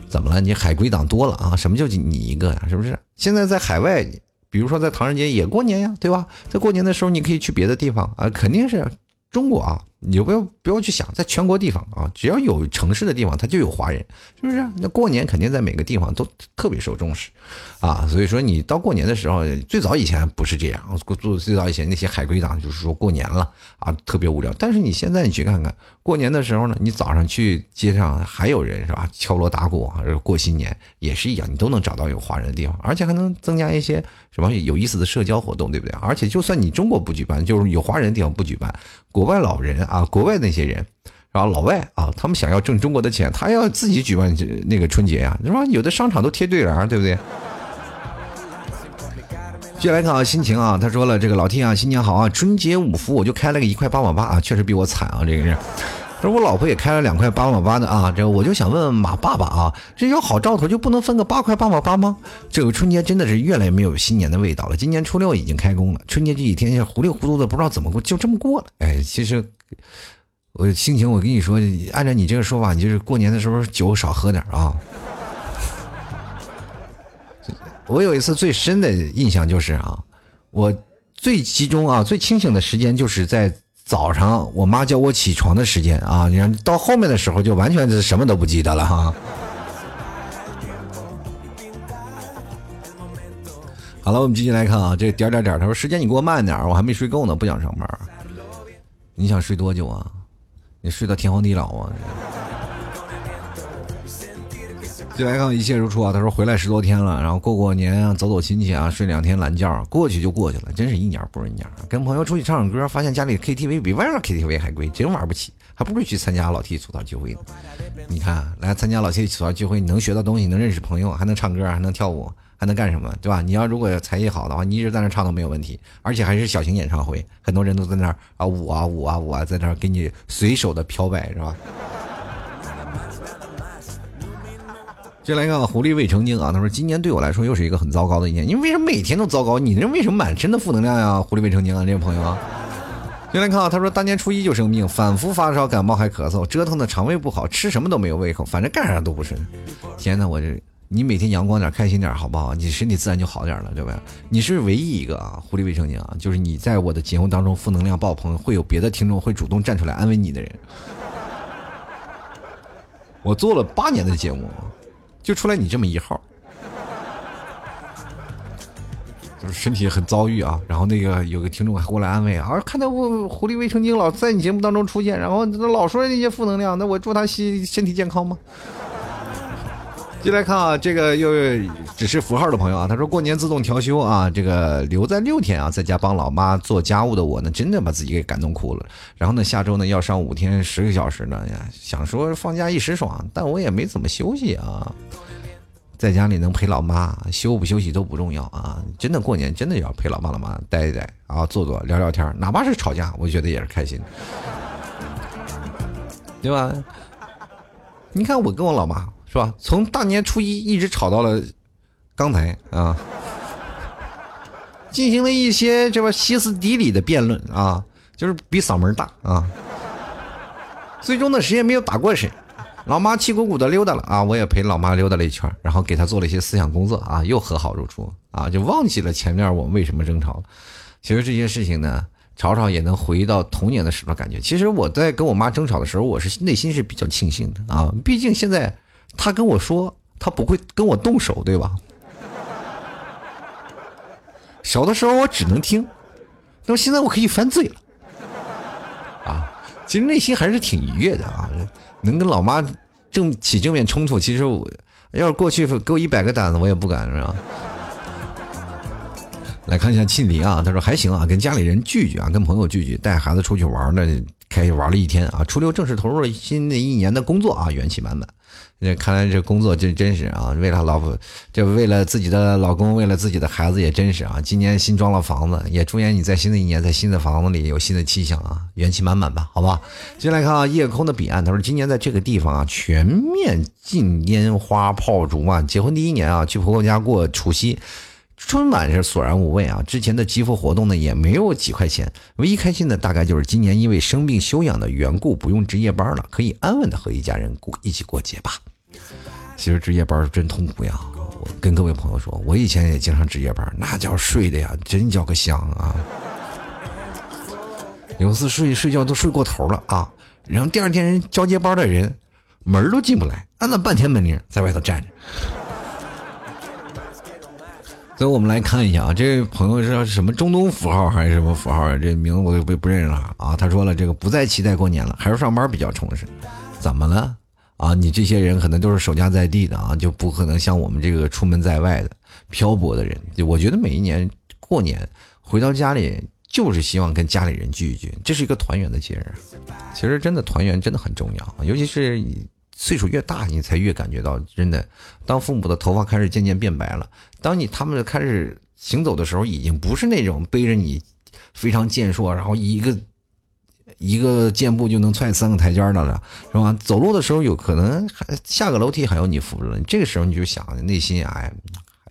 怎么了？你海归党多了啊？什么就你一个呀？是不是？现在在海外，比如说在唐人街也过年呀，对吧？在过年的时候，你可以去别的地方啊，肯定是中国啊。你不要不要去想，在全国地方啊，只要有城市的地方，它就有华人，是不是？那过年肯定在每个地方都特别受重视，啊，所以说你到过年的时候，最早以前不是这样，过最早以前那些海归党就是说过年了啊，特别无聊。但是你现在你去看看，过年的时候呢，你早上去街上还有人是吧？敲锣打鼓啊，过新年也是一样，你都能找到有华人的地方，而且还能增加一些什么有意思的社交活动，对不对？而且就算你中国不举办，就是有华人的地方不举办，国外老人啊。国外那些些人，然后？老外啊，他们想要挣中国的钱，他要自己举办那个春节呀，是吧？有的商场都贴对联，对不对？接来看啊，心情啊，他说了，这个老 T 啊，新年好啊，春节五福我就开了个一块八毛八啊，确实比我惨啊，这个是。说我老婆也开了两块八毛八的啊，这我就想问问马爸爸啊，这要好兆头就不能分个八块八毛八吗？这个春节真的是越来越没有新年的味道了。今年初六已经开工了，春节这几天糊里糊涂的不知道怎么过，就这么过了。哎，其实我心情，我跟你说，按照你这个说法，你就是过年的时候酒少喝点啊。我有一次最深的印象就是啊，我最集中啊、最清醒的时间就是在。早上我妈叫我起床的时间啊，你看到后面的时候就完全是什么都不记得了哈。好了，我们继续来看啊，这点点点，他说时间你给我慢点，我还没睡够呢，不想上班。你想睡多久啊？你睡到天荒地老啊？进来看一切如初啊！他说回来十多天了，然后过过年啊，走走亲戚啊，睡两天懒觉，过去就过去了，真是一年不如一年。跟朋友出去唱唱歌，发现家里 KTV 比外面 KTV 还贵，真玩不起，还不如去参加老 T 吐槽聚会呢。你看，来参加老 T 吐槽聚会，你能学到东西，能认识朋友，还能唱歌，还能跳舞，还能干什么，对吧？你要如果才艺好的话，你一直在那唱都没有问题，而且还是小型演唱会，很多人都在那儿啊舞啊舞啊舞啊，在那儿给你随手的飘摆，是吧？接来看狐狸未成精啊，他说今年对我来说又是一个很糟糕的一年。你为什么每天都糟糕？你这为什么满身的负能量呀？狐狸未成精啊，这位朋友。接来看啊，他说大年初一就生病，反复发烧、感冒还咳嗽，折腾的肠胃不好，吃什么都没有胃口，反正干啥都不顺。天哪，我这你每天阳光点、开心点好不好？你身体自然就好点了，对吧？你是唯一一个啊，狐狸未成精啊，就是你在我的节目当中负能量爆棚，会有别的听众会主动站出来安慰你的人。我做了八年的节目。就出来你这么一号，就是身体很遭遇啊。然后那个有个听众还过来安慰啊，看到我狐狸未成精老在你节目当中出现，然后老说那些负能量，那我祝他身身体健康吗？进来看啊，这个又只是符号的朋友啊，他说过年自动调休啊，这个留在六天啊，在家帮老妈做家务的我呢，真的把自己给感动哭了。然后呢，下周呢要上五天十个小时呢，呀，想说放假一时爽，但我也没怎么休息啊，在家里能陪老妈，休不休息都不重要啊，真的过年真的要陪老爸老妈待一待啊，坐坐聊聊天，哪怕是吵架，我觉得也是开心，对吧？你看我跟我老妈。是吧？从大年初一一直吵到了刚才啊，进行了一些这个歇斯底里的辩论啊，就是比嗓门大啊。最终呢，谁也没有打过谁，老妈气鼓鼓的溜达了啊，我也陪老妈溜达了一圈，然后给她做了一些思想工作啊，又和好如初啊，就忘记了前面我们为什么争吵了。其实这些事情呢，吵吵也能回忆到童年的时候感觉。其实我在跟我妈争吵的时候，我是内心是比较庆幸的啊，毕竟现在。他跟我说，他不会跟我动手，对吧？小的时候我只能听，那么现在我可以犯罪了，啊，其实内心还是挺愉悦的啊，能跟老妈正起正面冲突，其实我要是过去给我一百个胆子，我也不敢，是吧？来看一下庆林啊，他说还行啊，跟家里人聚聚啊，跟朋友聚聚，带孩子出去玩呢，开始玩了一天啊，初六正式投入了新的一年的工作啊，元气满满。那看来这工作真真是啊，为了老婆，这为了自己的老公，为了自己的孩子也真是啊。今年新装了房子，也祝愿你在新的一年在新的房子里有新的气象啊，元气满满吧，好吧。接下来看啊，夜空的彼岸，他说今年在这个地方啊，全面禁烟花炮竹啊。结婚第一年啊，去婆婆家过除夕。春晚是索然无味啊，之前的集福活动呢也没有几块钱，唯一开心的大概就是今年因为生病休养的缘故不用值夜班了，可以安稳的和一家人过一起过节吧。其实值夜班是真痛苦呀，我跟各位朋友说，我以前也经常值夜班，那叫睡的呀，真叫个香啊。有次睡睡觉都睡过头了啊，然后第二天人交接班的人门都进不来，按了半天门铃在外头站着。所以我们来看一下啊，这位朋友是叫什么中东符号还是什么符号啊？这名字我都不不认识了啊。他说了，这个不再期待过年了，还是上班比较充实。怎么了啊？你这些人可能都是守家在地的啊，就不可能像我们这个出门在外的漂泊的人。我觉得每一年过年回到家里，就是希望跟家里人聚一聚，这是一个团圆的节日。其实真的团圆真的很重要，尤其是岁数越大，你才越感觉到真的。当父母的头发开始渐渐变白了，当你他们开始行走的时候，已经不是那种背着你非常健硕，然后一个一个箭步就能踹三个台阶的了，是吧？走路的时候有可能还下个楼梯还要你扶着，这个时候你就想内心哎。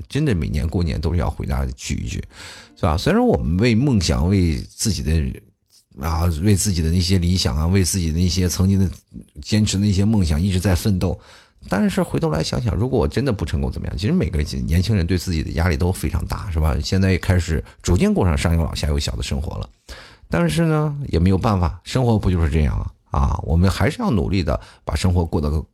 真的每年过年都是要回家聚一聚，是吧？虽然我们为梦想、为自己的啊、为自己的那些理想啊、为自己的那些曾经的坚持那些梦想一直在奋斗，但是回头来想想，如果我真的不成功，怎么样？其实每个年轻人对自己的压力都非常大，是吧？现在也开始逐渐过上上有老下有小的生活了，但是呢，也没有办法，生活不就是这样啊？啊，我们还是要努力的把生活过得。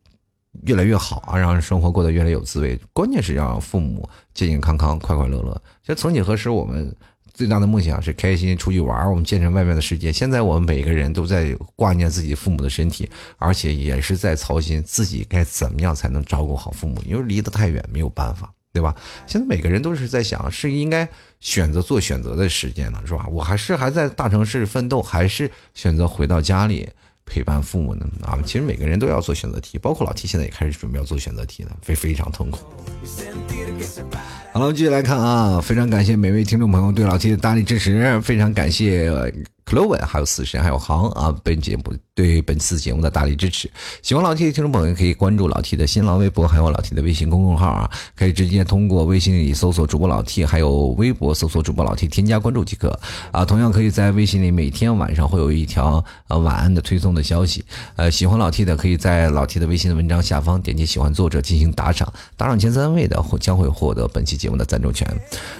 越来越好啊，让生活过得越来越有滋味。关键是让父母健健康康、快快乐乐。就曾几何时，我们最大的梦想是开心出去玩，我们见证外面的世界。现在我们每个人都在挂念自己父母的身体，而且也是在操心自己该怎么样才能照顾好父母，因为离得太远，没有办法，对吧？现在每个人都是在想，是应该选择做选择的时间了，是吧？我还是还在大城市奋斗，还是选择回到家里？陪伴父母呢啊，其实每个人都要做选择题，包括老 T 现在也开始准备要做选择题了，非非常痛苦。好了，我们继续来看啊，非常感谢每位听众朋友对老 T 的大力支持，非常感谢。克罗文，还有死神，还有航啊！本节目对本次节目的大力支持，喜欢老 T 的听众朋友可以关注老 T 的新浪微博，还有老 T 的微信公众号啊，可以直接通过微信里搜索主播老 T，还有微博搜索主播老 T，添加关注即可啊。同样可以在微信里每天晚上会有一条呃晚安的推送的消息，呃，喜欢老 T 的可以在老 T 的微信的文章下方点击喜欢作者进行打赏，打赏前三位的会将会获得本期节目的赞助权。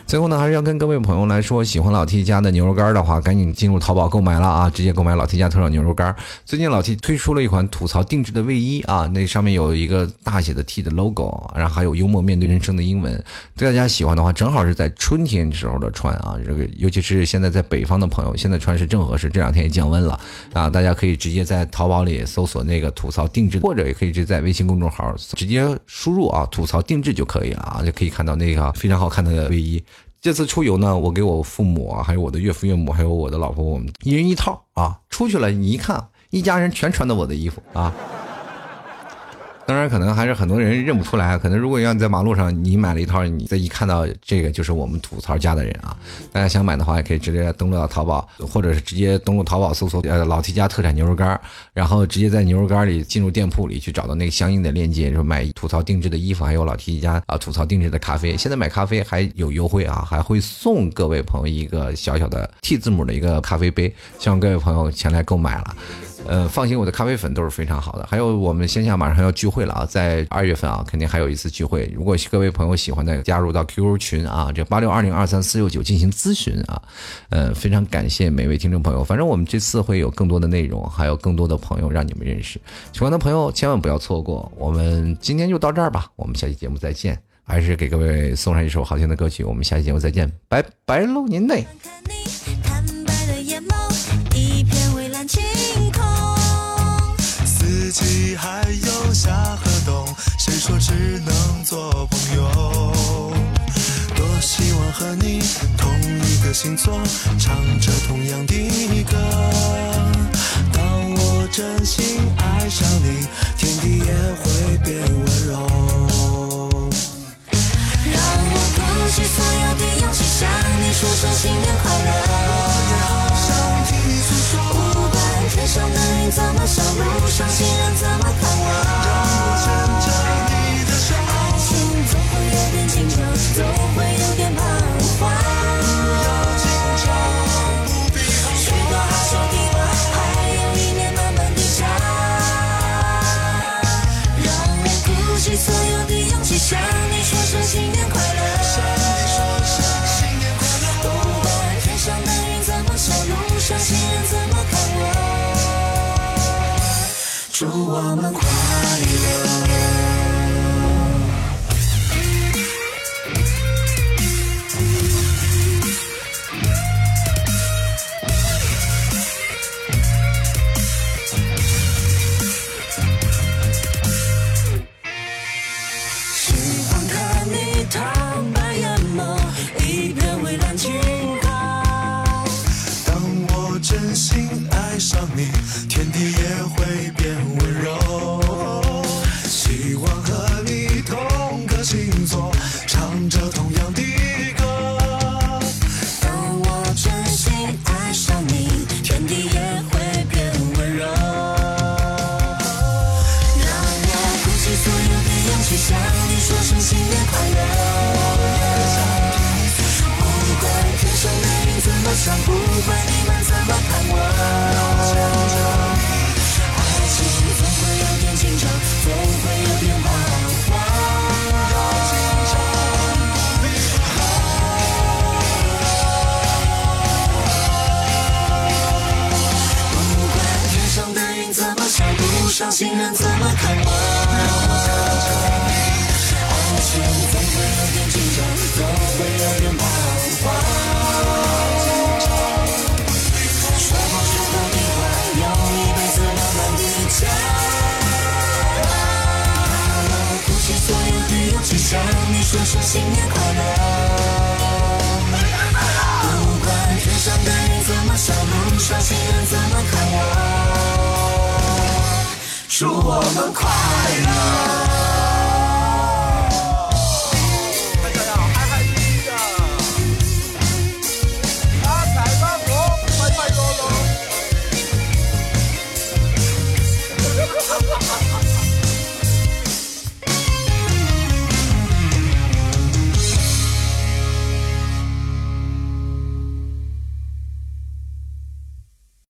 最后呢，还是要跟各位朋友来说，喜欢老 T 家的牛肉干的话，赶紧进入淘宝。宝购买了啊，直接购买老 T 家特产牛肉干。最近老 T 推出了一款吐槽定制的卫衣啊，那上面有一个大写的 T 的 logo，然后还有幽默面对人生的英文。对大家喜欢的话，正好是在春天时候的穿啊，这个尤其是现在在北方的朋友，现在穿是正合适。这两天也降温了啊，大家可以直接在淘宝里搜索那个吐槽定制，或者也可以直接在微信公众号直接输入啊吐槽定制就可以了啊，就可以看到那个非常好看的卫衣。这次出游呢，我给我父母啊，还有我的岳父岳母，还有我的老婆，我们一人一套啊。出去了，你一看，一家人全穿的我的衣服啊。当然，可能还是很多人认不出来。可能如果要你在马路上，你买了一套，你再一看到这个，就是我们吐槽家的人啊。大家想买的话，也可以直接登录到淘宝，或者是直接登录淘宝搜索呃老 T 家特产牛肉干，然后直接在牛肉干里进入店铺里去找到那个相应的链接，说买吐槽定制的衣服，还有老 T 家啊吐槽定制的咖啡。现在买咖啡还有优惠啊，还会送各位朋友一个小小的 T 字母的一个咖啡杯，希望各位朋友前来购买了。呃，放心，我的咖啡粉都是非常好的。还有，我们线下马上要聚会了啊，在二月份啊，肯定还有一次聚会。如果各位朋友喜欢的，加入到 QQ 群啊，这八六二零二三四六九进行咨询啊。呃，非常感谢每位听众朋友。反正我们这次会有更多的内容，还有更多的朋友让你们认识。喜欢的朋友千万不要错过。我们今天就到这儿吧，我们下期节目再见。还是给各位送上一首好听的歌曲，我们下期节目再见，拜拜喽，您嘞。一